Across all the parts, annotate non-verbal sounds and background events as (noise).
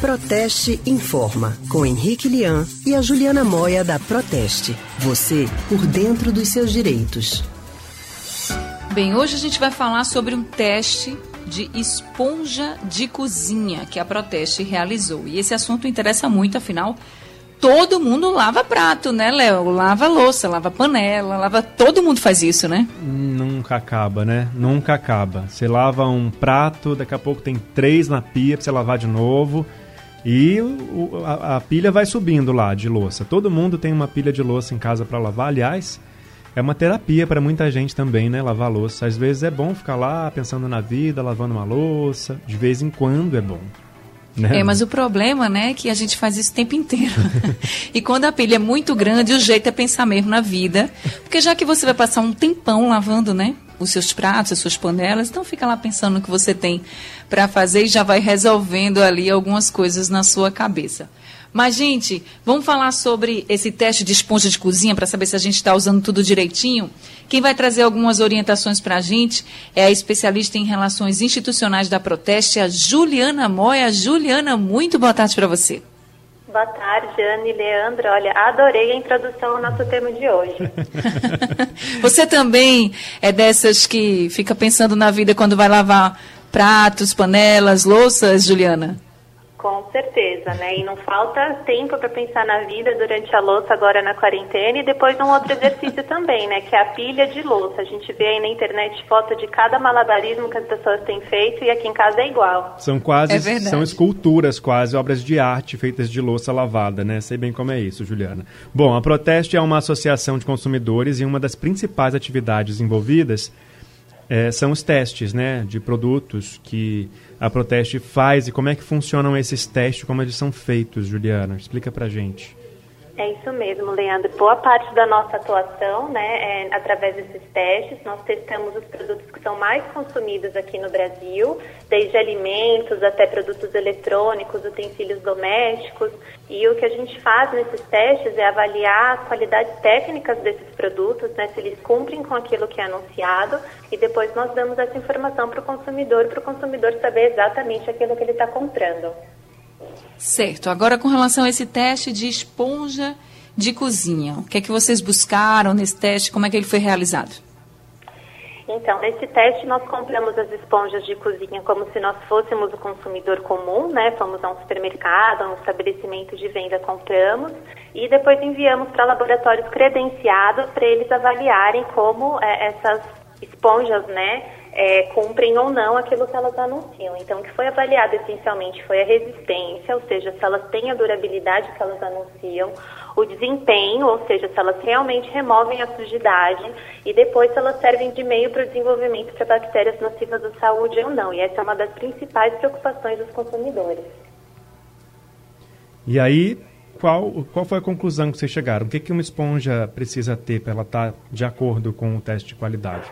Proteste Informa, com Henrique Lian e a Juliana Moia da Proteste. Você por dentro dos seus direitos. Bem, hoje a gente vai falar sobre um teste de esponja de cozinha que a Proteste realizou. E esse assunto interessa muito, afinal, todo mundo lava prato, né, Léo? Lava louça, lava panela, lava. Todo mundo faz isso, né? Nunca acaba, né? Nunca acaba. Você lava um prato, daqui a pouco tem três na pia pra você lavar de novo. E o, a, a, pilha vai subindo lá de louça. Todo mundo tem uma pilha de louça em casa para lavar. Aliás, é uma terapia para muita gente também, né? Lavar louça. Às vezes é bom ficar lá pensando na vida, lavando uma louça. De vez em quando é bom. Né? É, mas o problema, né, é que a gente faz isso o tempo inteiro. (laughs) e quando a pilha é muito grande, o jeito é pensar mesmo na vida. Porque já que você vai passar um tempão lavando, né, os seus pratos, as suas panelas, então fica lá pensando no que você tem para fazer e já vai resolvendo ali algumas coisas na sua cabeça. Mas, gente, vamos falar sobre esse teste de esponja de cozinha para saber se a gente está usando tudo direitinho? Quem vai trazer algumas orientações para a gente é a especialista em relações institucionais da Proteste, a Juliana Moia. Juliana, muito boa tarde para você. Boa tarde, Anne e Leandro. Olha, adorei a introdução ao nosso tema de hoje. (laughs) você também é dessas que fica pensando na vida quando vai lavar pratos, panelas, louças, Juliana? Com certeza, né? E não falta tempo para pensar na vida durante a louça agora na quarentena e depois um outro exercício (laughs) também, né? Que é a pilha de louça. A gente vê aí na internet foto de cada malabarismo que as pessoas têm feito e aqui em casa é igual. São quase, é são esculturas quase, obras de arte feitas de louça lavada, né? Sei bem como é isso, Juliana. Bom, a Proteste é uma associação de consumidores e uma das principais atividades envolvidas é, são os testes, né? De produtos que a Proteste faz e como é que funcionam esses testes, como eles são feitos, Juliana? Explica pra gente. É isso mesmo, Leandro. Boa parte da nossa atuação, né, é através desses testes. Nós testamos os produtos que são mais consumidos aqui no Brasil, desde alimentos até produtos eletrônicos, utensílios domésticos. E o que a gente faz nesses testes é avaliar as qualidades técnicas desses produtos, né, se eles cumprem com aquilo que é anunciado, e depois nós damos essa informação para o consumidor, para o consumidor saber exatamente aquilo que ele está comprando. Certo. Agora, com relação a esse teste de esponja de cozinha, o que é que vocês buscaram nesse teste? Como é que ele foi realizado? Então, nesse teste nós compramos as esponjas de cozinha como se nós fôssemos o consumidor comum, né? Fomos a um supermercado, a um estabelecimento de venda, compramos e depois enviamos para laboratórios credenciados para eles avaliarem como é, essas esponjas, né, é, cumprem ou não aquilo que elas anunciam. Então, o que foi avaliado essencialmente foi a resistência, ou seja, se elas têm a durabilidade que elas anunciam, o desempenho, ou seja, se elas realmente removem a sujidade, e depois se elas servem de meio para o desenvolvimento de bactérias nocivas à saúde ou não. E essa é uma das principais preocupações dos consumidores. E aí, qual, qual foi a conclusão que vocês chegaram? O que, que uma esponja precisa ter para ela estar de acordo com o teste de qualidade?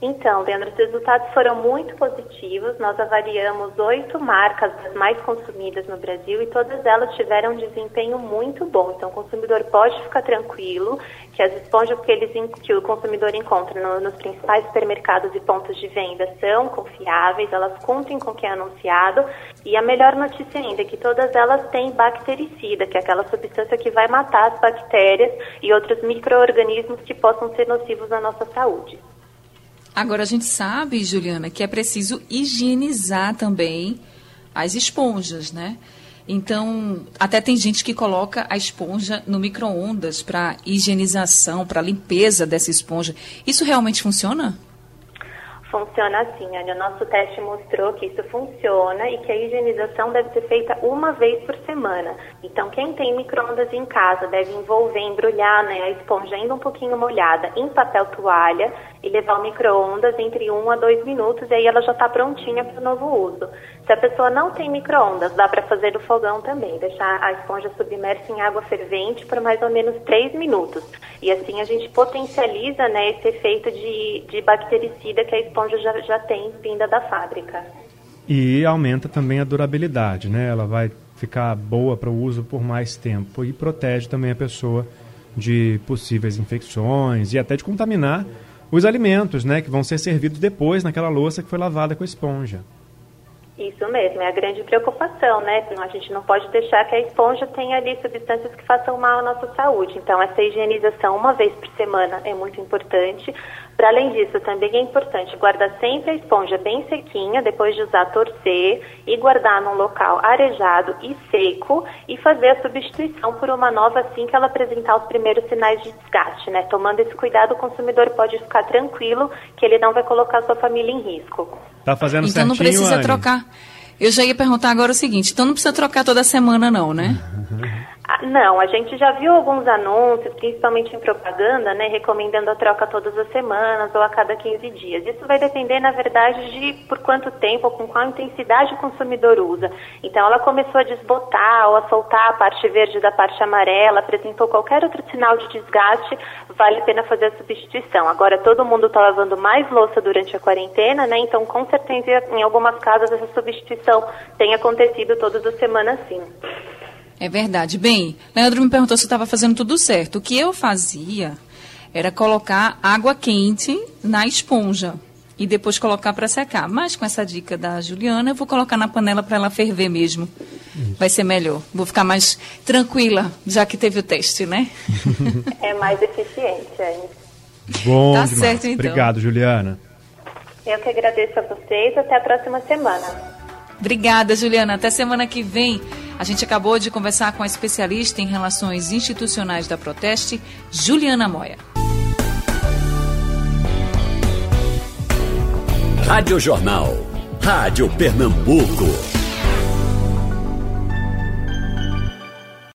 Então, Leandro, os resultados foram muito positivos. Nós avaliamos oito marcas das mais consumidas no Brasil e todas elas tiveram um desempenho muito bom. Então, o consumidor pode ficar tranquilo que as esponjas que, eles, que o consumidor encontra no, nos principais supermercados e pontos de venda são confiáveis, elas cumprem com o que é anunciado. E a melhor notícia ainda é que todas elas têm bactericida, que é aquela substância que vai matar as bactérias e outros micro-organismos que possam ser nocivos à nossa saúde. Agora a gente sabe, Juliana, que é preciso higienizar também as esponjas, né? Então, até tem gente que coloca a esponja no micro-ondas para higienização, para limpeza dessa esponja. Isso realmente funciona? Funciona assim, Anny. O nosso teste mostrou que isso funciona e que a higienização deve ser feita uma vez por semana. Então, quem tem micro-ondas em casa deve envolver, embrulhar né, a esponja ainda um pouquinho molhada em papel toalha e levar o micro-ondas entre 1 a 2 minutos e aí ela já está prontinha para o novo uso. Se a pessoa não tem micro-ondas, dá para fazer no fogão também, deixar a esponja submersa em água fervente por mais ou menos 3 minutos. E assim a gente potencializa né, esse efeito de, de bactericida que a esponja já, já tem vinda da fábrica. E aumenta também a durabilidade, né? Ela vai ficar boa para o uso por mais tempo e protege também a pessoa de possíveis infecções e até de contaminar os alimentos, né, que vão ser servidos depois naquela louça que foi lavada com esponja. Isso mesmo, é a grande preocupação, né? A gente não pode deixar que a esponja tenha ali substâncias que façam mal à nossa saúde. Então, essa higienização uma vez por semana é muito importante. Para além disso, também é importante guardar sempre a esponja bem sequinha, depois de usar, torcer e guardar num local arejado e seco e fazer a substituição por uma nova assim que ela apresentar os primeiros sinais de desgaste, né? Tomando esse cuidado, o consumidor pode ficar tranquilo que ele não vai colocar sua família em risco. Tá fazendo então não precisa Anne? trocar. Eu já ia perguntar agora o seguinte, então não precisa trocar toda semana não, né? (laughs) Ah, Não, a gente já viu alguns anúncios, principalmente em propaganda, né, recomendando a troca todas as semanas ou a cada 15 dias. Isso vai depender, na verdade, de por quanto tempo ou com qual intensidade o consumidor usa. Então, ela começou a desbotar ou a soltar a parte verde da parte amarela, apresentou qualquer outro sinal de desgaste, vale a pena fazer a substituição. Agora, todo mundo está lavando mais louça durante a quarentena, né, então, com certeza, em algumas casas, essa substituição tem acontecido todas as semanas, sim. É verdade. Bem, Leandro me perguntou se eu estava fazendo tudo certo. O que eu fazia era colocar água quente na esponja e depois colocar para secar. Mas com essa dica da Juliana, eu vou colocar na panela para ela ferver mesmo. Vai ser melhor. Vou ficar mais tranquila, já que teve o teste, né? É mais eficiente, é. Bom Tá demais. certo, então. Obrigado, Juliana. Eu que agradeço a vocês. Até a próxima semana. Obrigada, Juliana. Até semana que vem. A gente acabou de conversar com a especialista em relações institucionais da Proteste, Juliana Moya. Rádio Jornal. Rádio Pernambuco.